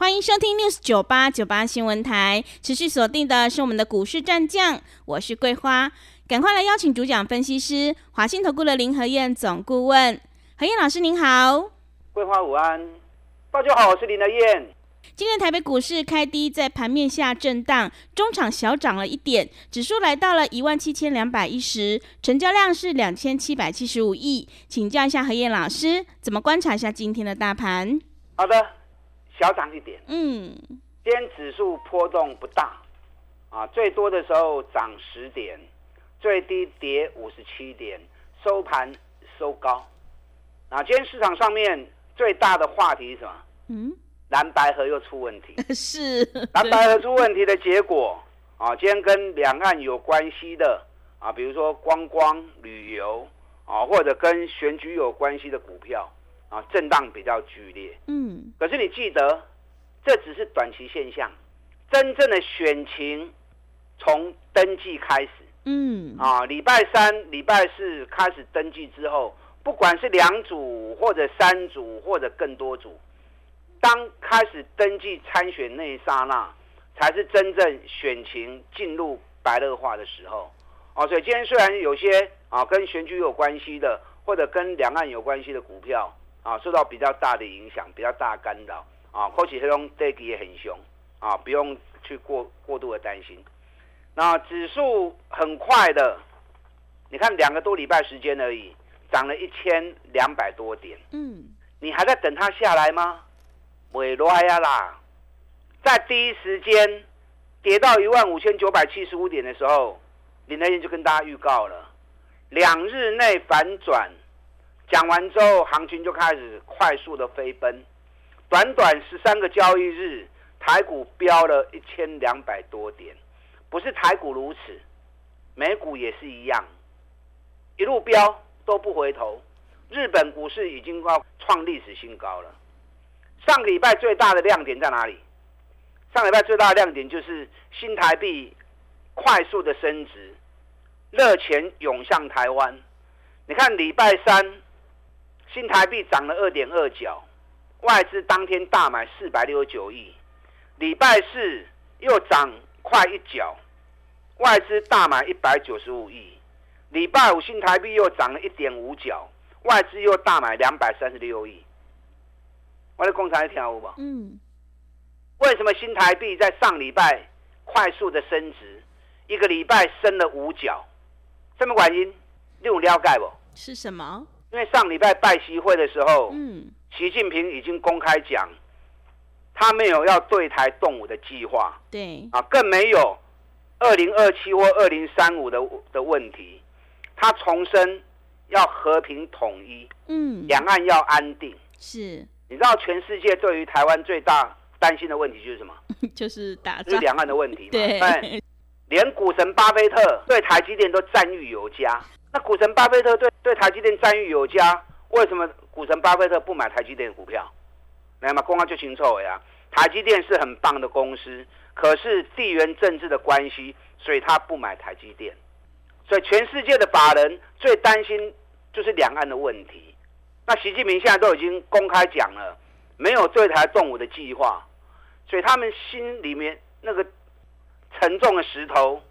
欢迎收听 News 九八九八新闻台，持续锁定的是我们的股市战将，我是桂花，赶快来邀请主讲分析师华信投顾的林和燕总顾问，何燕老师您好，桂花午安，大家好，我是林和燕。今天台北股市开低，在盘面下震荡，中场小涨了一点，指数来到了一万七千两百一十，成交量是两千七百七十五亿。请教一下何燕老师，怎么观察一下今天的大盘？好的，小涨一点。嗯，今天指数波动不大，啊，最多的时候涨十点，最低跌五十七点，收盘收高。啊，今天市场上面最大的话题是什么？嗯，蓝白河又出问题。是蓝白河出问题的结果啊，今天跟两岸有关系的啊，比如说观光旅游啊，或者跟选举有关系的股票啊，震荡比较剧烈。嗯，可是你记得，这只是短期现象，真正的选情从登记开始嗯，啊，礼拜三、礼拜四开始登记之后，不管是两组或者三组或者更多组，当开始登记参选那一刹那，才是真正选情进入白热化的时候。哦，所以今天虽然有些啊跟选举有关系的，或者跟两岸有关系的股票啊受到比较大的影响、比较大干扰啊，或许这种跌也很凶啊，不用去过过度的担心。那指数很快的，你看两个多礼拜时间而已，涨了一千两百多点。嗯，你还在等它下来吗？尾来呀啦，在第一时间跌到一万五千九百七十五点的时候，林德燕就跟大家预告了，两日内反转。讲完之后，行情就开始快速的飞奔，短短十三个交易日，台股飙了一千两百多点。不是台股如此，美股也是一样，一路飙都不回头。日本股市已经要创历史新高了。上个礼拜最大的亮点在哪里？上礼拜最大的亮点就是新台币快速的升值，热钱涌向台湾。你看礼拜三新台币涨了二点二角，外资当天大买四百六十九亿。礼拜四又涨快一角，外资大买一百九十五亿。礼拜五新台币又涨了一点五角，外资又大买两百三十六亿。我的工厂跳舞吧。嗯，为什么新台币在上礼拜快速的升值，一个礼拜升了五角？什么原因？你有了解不？是什么？因为上礼拜拜习会的时候，嗯，习近平已经公开讲，他没有要对台动武的计划对，啊，更没有二零二七或二零三五的的问题。他重申要和平统一，嗯，两岸要安定。是，你知道全世界对于台湾最大担心的问题就是什么？就是打仗，就是两岸的问题嘛。对哎连股神巴菲特对台积电都赞誉有加。那股神巴菲特对对台积电赞誉有加，为什么股神巴菲特不买台积电股票？来嘛，公告就清楚了呀。台积电是很棒的公司，可是地缘政治的关系，所以他不买台积电。所以全世界的法人最担心就是两岸的问题。那习近平现在都已经公开讲了，没有对台动武的计划，所以他们心里面那个沉重的石头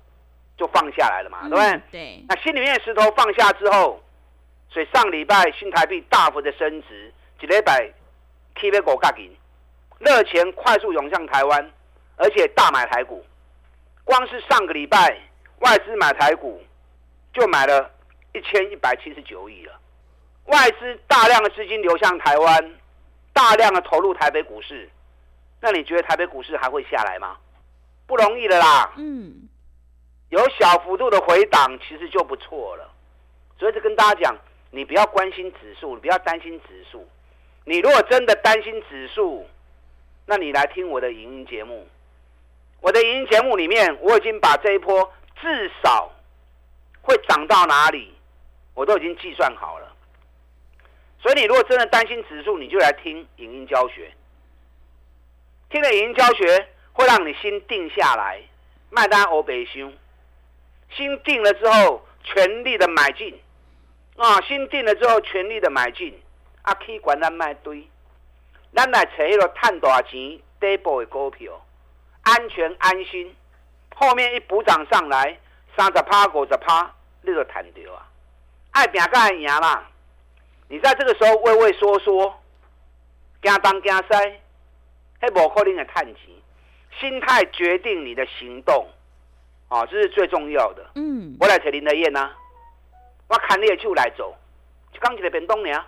就放下来了嘛，对不对？嗯对，那心里面的石头放下之后，所以上礼拜新台币大幅的升值，一礼拜 K 杯狗嘎银，热钱快速涌向台湾，而且大买台股。光是上个礼拜外资买台股就买了一千一百七十九亿了，外资大量的资金流向台湾，大量的投入台北股市，那你觉得台北股市还会下来吗？不容易的啦。嗯，有小幅度的回档，其实就不错了。所以就跟大家讲，你不要关心指数，你不要担心指数。你如果真的担心指数，那你来听我的影音节目。我的影音节目里面，我已经把这一波至少会涨到哪里，我都已经计算好了。所以你如果真的担心指数，你就来听影音教学。听了影音教学，会让你心定下来，卖单欧北凶。心定了之后，全力的买进啊！心定了之后，全力的买进。啊，去管咱卖堆，咱来找迄个赚大钱底部的股票，安全安心。后面一补涨上来，三十趴、五十趴，你就赚到啊！爱拼爱赢啦！你在这个时候畏畏缩缩，惊东惊西，迄无可能的赚钱。心态决定你的行动，啊，这是最重要的。嗯，我来找林德燕呐，我砍你的手来走，就刚起来变动呢。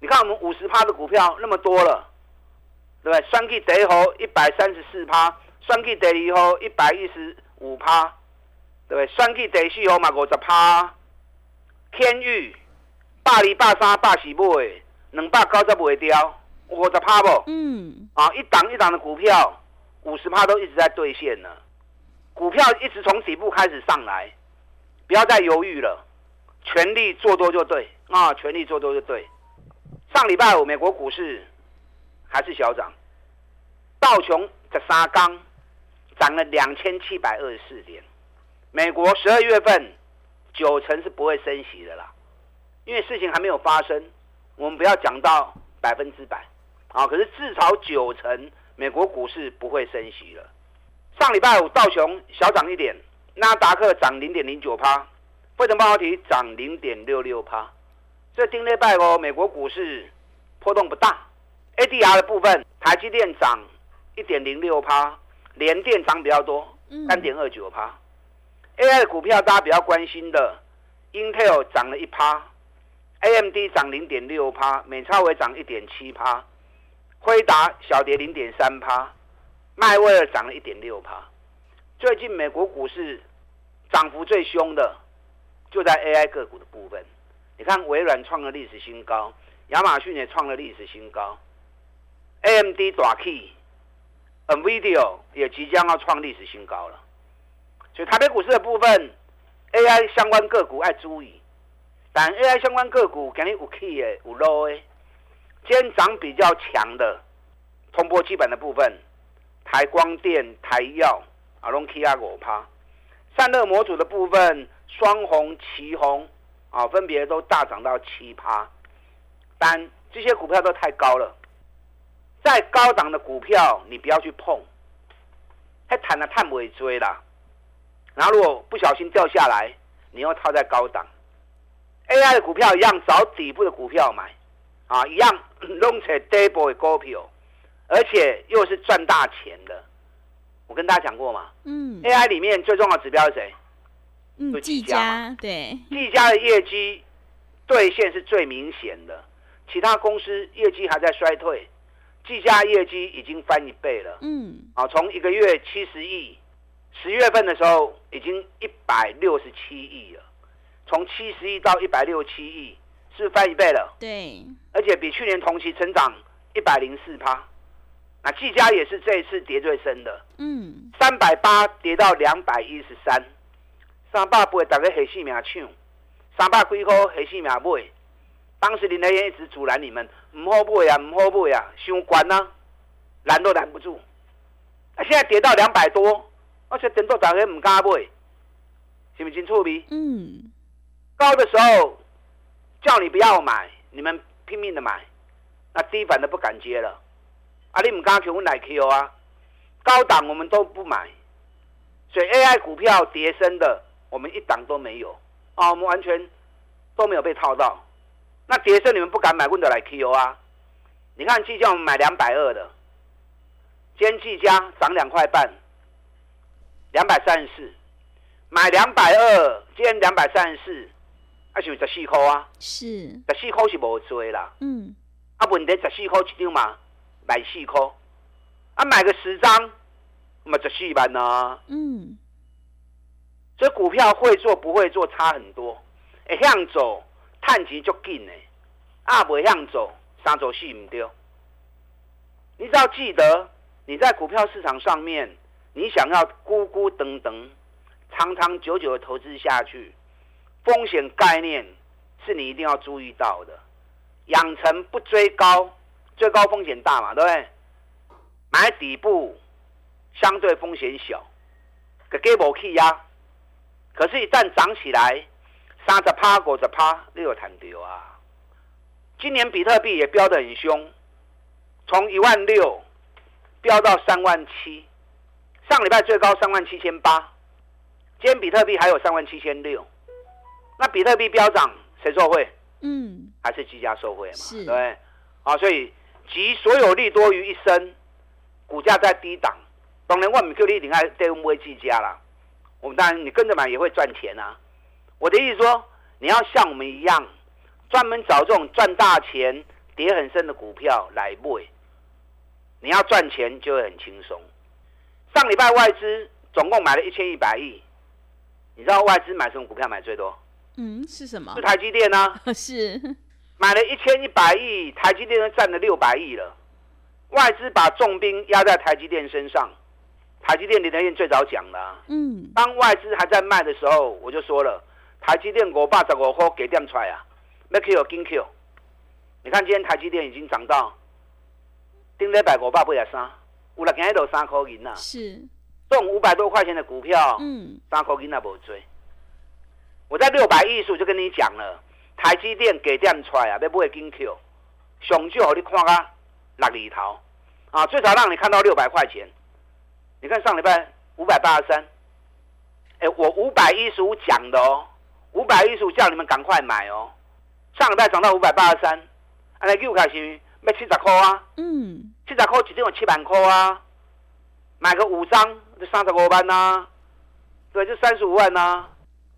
你看我们五十趴的股票那么多了，对不对？双 K 第一号一百三十四趴，双 K 第二号一百一十五趴，对不对？双 K 第四号嘛五十趴，天域、百二、百三、百四买，两百九十卖掉，五十趴不？嗯。啊，一档一档的股票，五十趴都一直在兑现呢。股票一直从底部开始上来，不要再犹豫了，全力做多就对啊，全力做多就对。上礼拜五，美国股市还是小涨，道琼的沙钢涨了两千七百二十四点。美国十二月份九成是不会升息的啦，因为事情还没有发生，我们不要讲到百分之百啊。可是至少九成美国股市不会升息了。上礼拜五道琼小涨一点，纳达克涨零点零九趴，费城半导体涨零点六六趴。这丁内拜哦，美国股市波动不大。ADR 的部分，台积电涨一点零六趴，联电涨比较多，三点二九趴。AI 的股票大家比较关心的，Intel 涨了一趴，AMD 涨零点六趴，美超微涨一点七趴，辉达小跌零点三趴，迈威尔涨了一点六趴。最近美国股市涨幅最凶的，就在 AI 个股的部分。你看，微软创了历史新高，亚马逊也创了历史新高，AMD 大 key，NVIDIA 也即将要创历史新高了。所以台北股市的部分，AI 相关个股爱注意，但 AI 相关个股肯定有 key 的，有 low 的。今天涨比较强的，通波基本的部分，台光电、台药、阿龙 key 啊五趴，散热模组的部分，双红、旗红。啊，分别都大涨到七趴，但这些股票都太高了，再高档的股票你不要去碰，还谈了探尾追啦。然后如果不小心掉下来，你又套在高档，AI 的股票一样找底部的股票买，啊，一样 弄成 double 的股票，而且又是赚大钱的。我跟大家讲过嘛，嗯，AI 里面最重要的指标是谁？嗯，技嘉对，技嘉的业绩兑现是最明显的，其他公司业绩还在衰退，技嘉业绩已经翻一倍了。嗯，啊，从一个月七十亿，十月份的时候已经一百六十七亿了，从七十亿到一百六十七亿，是不是翻一倍了？对，而且比去年同期成长一百零四趴。那技嘉也是这一次跌最深的，嗯，三百八跌到两百一十三。三百八，大概黑性命抢，三百几块黑性命买。当时林德燕一直阻拦你们，唔好买啊，唔好买啊，伤关啊，拦都拦不住。啊，现在跌到两百多，而且等到大家唔敢买，是不是真错逼？嗯。高的时候叫你不要买，你们拼命的买，那低反的不敢接了。啊，你唔敢去我来 Q 啊？高档我们都不买，所以 AI 股票跌升的。我们一档都没有啊，我们完全都没有被套到。那跌升你们不敢买，问得来 Q 啊？你看季嘉我们买两百二的，今天季嘉涨两块半，两百三十四，买两百二，今天两百三十四，啊是十四块啊？是十四块是无追啦。嗯，啊问题十四块一张嘛，买四颗，啊买个十张，嘛十四万呢。嗯。所以股票会做不会做差很多，会向走探钱就紧的，啊不向走三走四唔丢。你只要记得你在股票市场上面，你想要咕咕等等长长久久的投资下去，风险概念是你一定要注意到的，养成不追高，最高风险大嘛，对不对？买底部相对风险小，给给无去呀。可是，一旦涨起来，三十趴、五十趴，你有谈掉啊！今年比特币也飙得很凶，从一万六飙到三万七，上礼拜最高三万七千八，今天比特币还有三万七千六。那比特币飙涨，谁受惠？嗯，还是积家受惠嘛？是，对，啊，所以集所有利多于一身，股价在低档，当然我们叫你一定要对我们会积家啦。我们当然你跟着买也会赚钱啊。我的意思说，你要像我们一样，专门找这种赚大钱、跌很深的股票来买，你要赚钱就会很轻松。上礼拜外资总共买了一千一百亿，你知道外资买什么股票买最多？嗯，是什么？是台积电呢？是买了一千一百亿，台积电都占了六百亿了。外资把重兵压在台积电身上，台积电林德燕最早讲的。嗯，当外资还在卖的时候，我就说了，台积电五百十五块给点出来啊，没 Q 金 Q。你看今天台积电已经涨到，顶礼拜五百八十三，有了今日都三块银呐。是，这种五百多块钱的股票，嗯，三块银那无追。我在六百亿数就跟你讲了，台积电给点出来啊，要买金 Q，上少你看啊，六里头啊，最少让你看到六百块钱。你看上礼拜五百八十三，哎，我五百一十五讲的哦，五百一十五叫你们赶快买哦。上礼拜涨到五百八十三，安尼又开始卖七十块啊，嗯，七十块一定有七万块啊，买个五张就三十五万呐，对，就三十五万呐。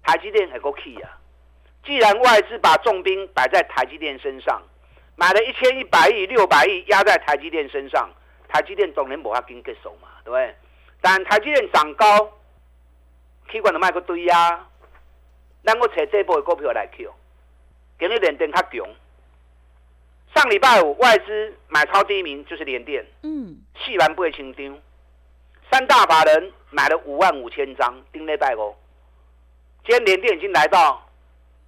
台积电还够 key 啊！既然外资把重兵摆在台积电身上，买了一千一百亿、六百亿压在台积电身上，台积电总能无法跟接手嘛，对不对？但台积电涨高，起管的卖个堆呀！咱我找这波的股票来 Q，给你连电较强。上礼拜五外资买超第一名就是联电，嗯，细完不会清丢。三大法人买了五万五千张，顶礼拜五。今天连电已经来到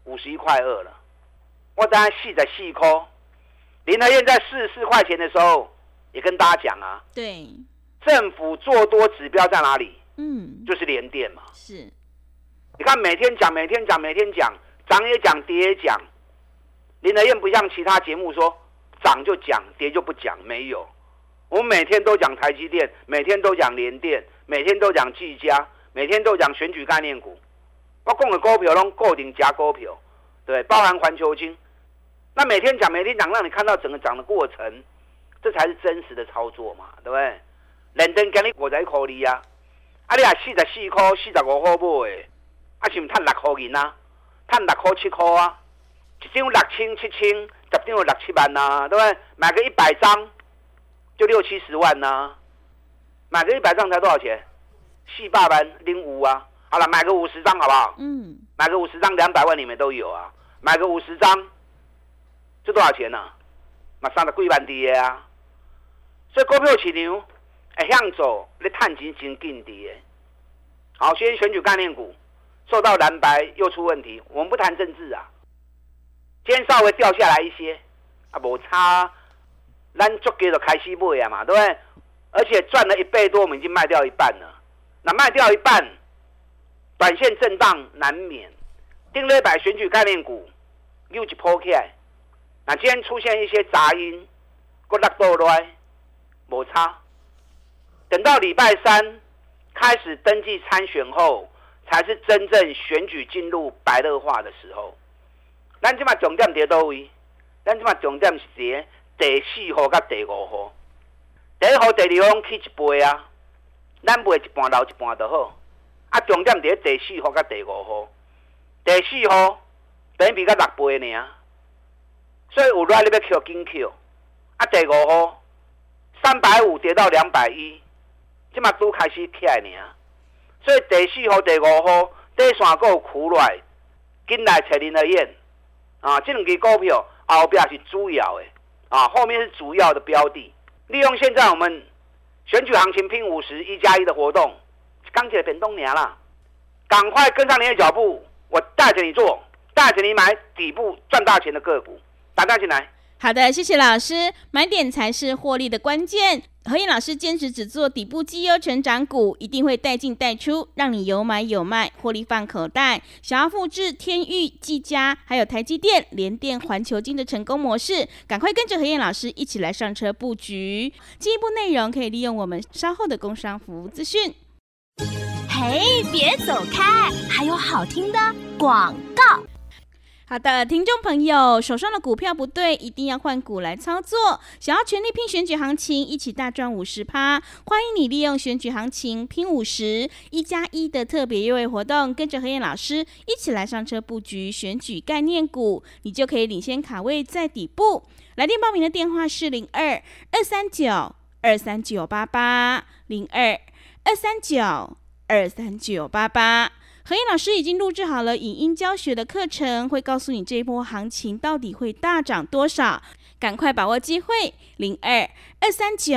五十一块二了，我当然细在细抠。林德燕在四十四块钱的时候也跟大家讲啊，对，政府做多指标在哪里？嗯，就是连电嘛。是，你看每天讲，每天讲，每天讲，涨也讲，跌也讲。林德燕不像其他节目说涨就讲，跌就不讲，没有。我们每天都讲台积电，每天都讲联电，每天都讲技嘉，每天都讲选举概念股。我讲的股票拢固定加股票，对，包含环球金。那每天讲，每天讲，让你看到整个涨的过程，这才是真实的操作嘛，对不对？认真给你五十块哩啊，啊你啊四十四块、四十五块买，啊是毋赚六块银啊？赚六块七块啊？一张六千七千，十张六七万呐，对不对？买个一百张就六七十万呐，买个一百张才多少钱？四百万零五啊！好了，买个五十张好不好？嗯，买个五十张，两百万里面都有啊。买个五十张，这多少钱呢？马上的贵万跌啊！所以股票市场会向走，你探钱真紧跌。好，先选举概念股受到蓝白又出问题，我们不谈政治啊。今天稍微掉下来一些啊，无差，咱足给的开始买啊嘛，对不对？而且赚了一倍多，我们已经卖掉一半了。那卖掉一半。短线震荡难免，定了百选举概念股又一破起来。那今天出现一些杂音，过拉多来摩擦。等到礼拜三开始登记参选后，才是真正选举进入白热化的时候。咱即马重点在倒位？咱即马重点是第四号甲第五号。第一号、第二号去一倍啊，咱卖一半留一半就好。啊，重点伫第四号甲第五号，第四号等于比较六倍呢，所以有来你要 Q 紧 Q，啊，第五号三百五跌到两百一，即马拄开始起来呢，所以第四号、第五号第三个苦来，紧来找林德燕。啊，这两支股票后边是主要的。啊，后面是主要的标的，利用现在我们选举行情拼五十一加一的活动。刚起来变冬年了，赶快跟上你的脚步，我带着你做，带着你买底部赚大钱的个股，打单进来。好的，谢谢老师。买点才是获利的关键。何燕老师坚持只做底部绩优成长股，一定会带进带出，让你有买有卖，获利放口袋。想要复制天域、技嘉还有台积电、联电、环球金的成功模式，赶快跟着何燕老师一起来上车布局。进一步内容可以利用我们稍后的工商服务资讯。嘿，别走开，还有好听的广告。好的，听众朋友，手上的股票不对，一定要换股来操作。想要全力拼选举行情，一起大赚五十趴，欢迎你利用选举行情拼五十一加一的特别优惠活动，跟着何燕老师一起来上车布局选举概念股，你就可以领先卡位在底部。来电报名的电话是零二二三九二三九八八零二二三九二三九八八。何燕老师已经录制好了影音教学的课程，会告诉你这一波行情到底会大涨多少，赶快把握机会！零二二三九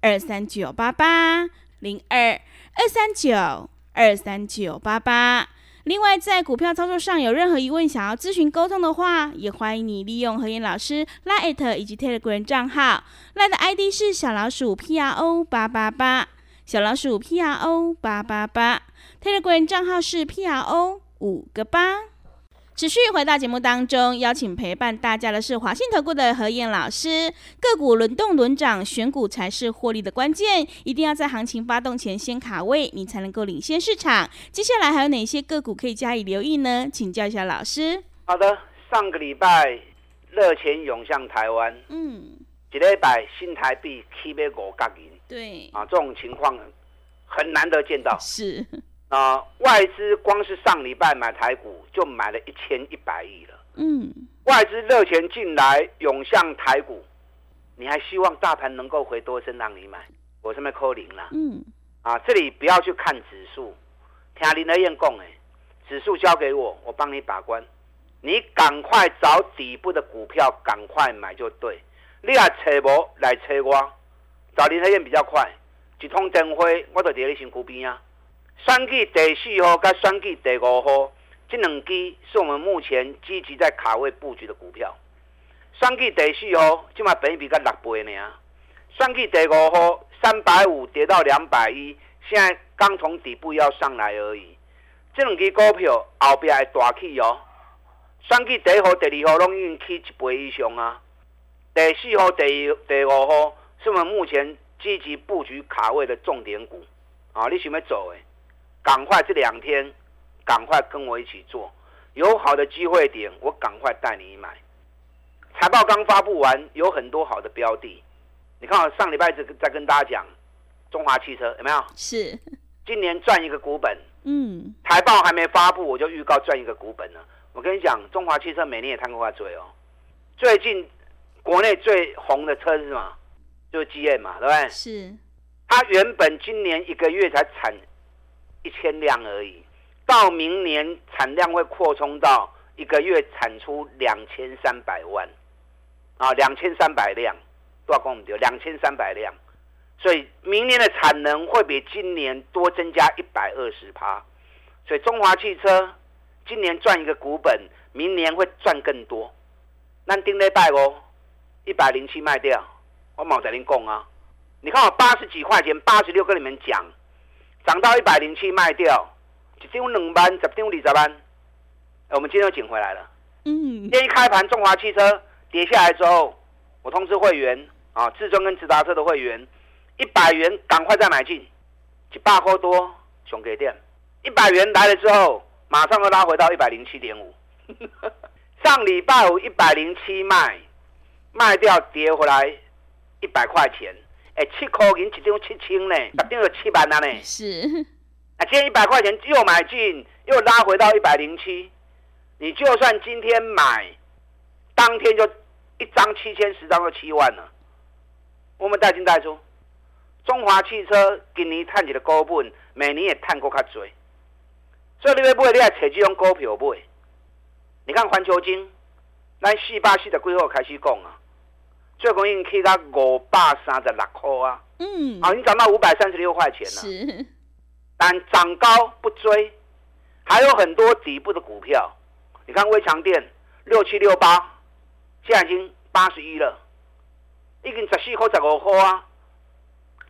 二三九八八，零二二三九二三九八八。另外，在股票操作上有任何疑问想要咨询沟通的话，也欢迎你利用何燕老师 Line 以及 Telegram 账号，Line 的 ID 是小老鼠 P R O 八八八，小老鼠 P R O 八八八。Telegram 账号是 PRO 五个八。持续回到节目当中，邀请陪伴大家的是华信投顾的何燕老师。个股轮动轮涨，选股才是获利的关键，一定要在行情发动前先卡位，你才能够领先市场。接下来还有哪些个股可以加以留意呢？请教一下老师。好的，上个礼拜热钱涌向台湾，嗯，一礼拜新台币起码五角银，对，啊，这种情况很难得见到。是，啊，外资光是上礼拜买台股就买了一千一百亿了，嗯，外资热钱进来涌向台股，你还希望大盘能够回多深让你买？我这边扣零了。嗯，啊，这里不要去看指数，听林德燕讲，哎，指数交给我，我帮你把关，你赶快找底部的股票，赶快买就对。你也找无来找我，找林德燕比较快，一通电话我就伫你身躯边啊。选举第四号甲选举第五号，这两支是我们目前积极在卡位布局的股票。选举第四号，即嘛本比才六倍呢。选举第五号，三百五跌到两百一，现在刚从底部要上来而已。这两支股票后边会大起哦。选举第一号、第二号拢已经起一倍以上啊。第四号、第第五号是我们目前积极布局卡位的重点股啊！你想要走哎？赶快这两天，赶快跟我一起做，有好的机会点，我赶快带你买。财报刚发布完，有很多好的标的。你看，我上礼拜在在跟大家讲，中华汽车有没有？是，今年赚一个股本，嗯，财报还没发布，我就预告赚一个股本了。我跟你讲，中华汽车每年也摊过嘴哦。最近国内最红的车是什么？就是 GM 嘛，对不对？是，它原本今年一个月才产一千辆而已，到明年产量会扩充到一个月产出两千三百万，啊，两千三百辆，多少公里？两千三百辆，所以明年的产能会比今年多增加一百二十趴，所以中华汽车今年赚一个股本，明年会赚更多。那丁礼拜哦，一百零七卖掉，我冇在您讲啊，你看我八十几块钱，八十六跟你们讲。涨到一百零七卖掉，一张两万，十张二十万。我们今天又捡回来了。嗯今，天一开盘，中华汽车跌下来之后，我通知会员啊，至尊跟直达车的会员，一百元赶快再买进，一百块多熊给店，一百元来了之后，马上又拉回到一百零七点五。上礼拜五一百零七卖，卖掉跌回来一百块钱。哎，七块银一张七千呢，十张有七万了呢。是，啊，今天一百块钱又买进，又拉回到一百零七。你就算今天买，当天就一张七千，十张就七万了。我们带进带出，中华汽车今年探起的高本，每年也探过较多。所以你要买，你要找这种股票买。你看环球金，咱四百四十几号开始讲啊，最高已经去到五百三十六块啊。嗯，啊，已经涨到五百三十六块钱了。是，但涨高不追，还有很多底部的股票。你看微强电六七六八，现在已经八十一了，已经十四块十五块啊，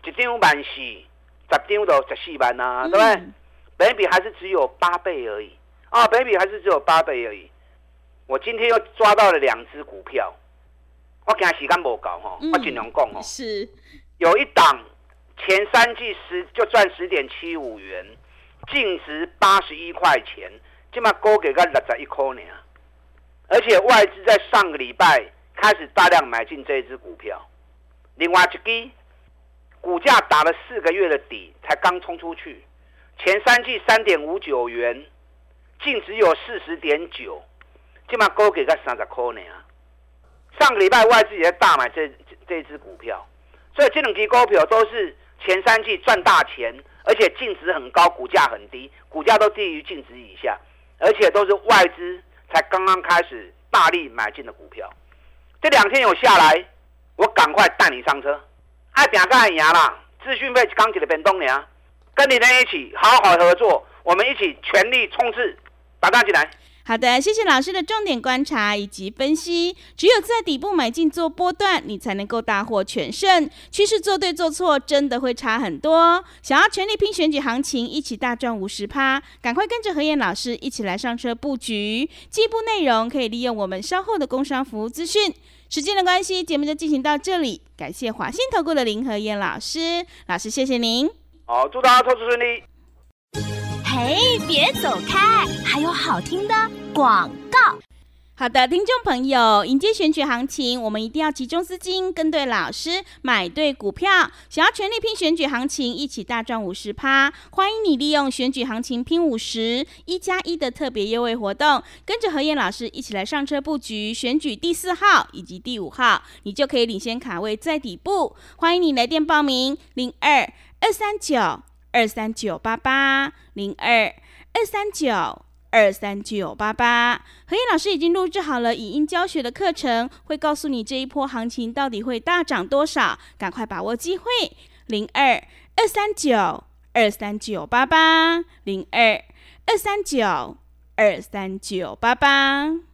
一张万四，十张都十四万啊，对不对？本比还是只有八倍而已啊，本比还是只有八倍而已。我今天又抓到了两只股票，我今时间无够吼，我尽量讲吼。是，有一档前三季十就赚十点七五元，净值八十一块钱，起码高给个六十一块呢。而且外资在上个礼拜开始大量买进这一只股票。另外一支股价打了四个月的底，才刚冲出去，前三季三点五九元，净值有四十点九。起码高给个三十块呢啊！上个礼拜外资也在大买这这支股票，所以这两支股票都是前三季赚大钱，而且净值很高，股价很低，股价都低于净值以下，而且都是外资才刚刚开始大力买进的股票。这两天有下来，我赶快带你上车，爱拼干赢啦！资讯费刚起的变动呢，跟你们一起好好合作，我们一起全力冲刺，打大进来。好的，谢谢老师的重点观察以及分析。只有在底部买进做波段，你才能够大获全胜。趋势做对做错，真的会差很多。想要全力拼选举行情，一起大赚五十趴，赶快跟着何燕老师一起来上车布局。进一步内容可以利用我们稍后的工商服务资讯。时间的关系，节目就进行到这里。感谢华信投顾的林何燕老师，老师谢谢您。好，祝大家投资顺利。嘿，别走开！还有好听的广告。好的，听众朋友，迎接选举行情，我们一定要集中资金，跟对老师，买对股票。想要全力拼选举行情，一起大赚五十趴，欢迎你利用选举行情拼五十一加一的特别优惠活动，跟着何燕老师一起来上车布局选举第四号以及第五号，你就可以领先卡位在底部。欢迎你来电报名：零二二三九。二三九八八零二二三九二三九八八，何燕老师已经录制好了语音教学的课程，会告诉你这一波行情到底会大涨多少，赶快把握机会。零二二三九二三九八八零二二三九二三九八八。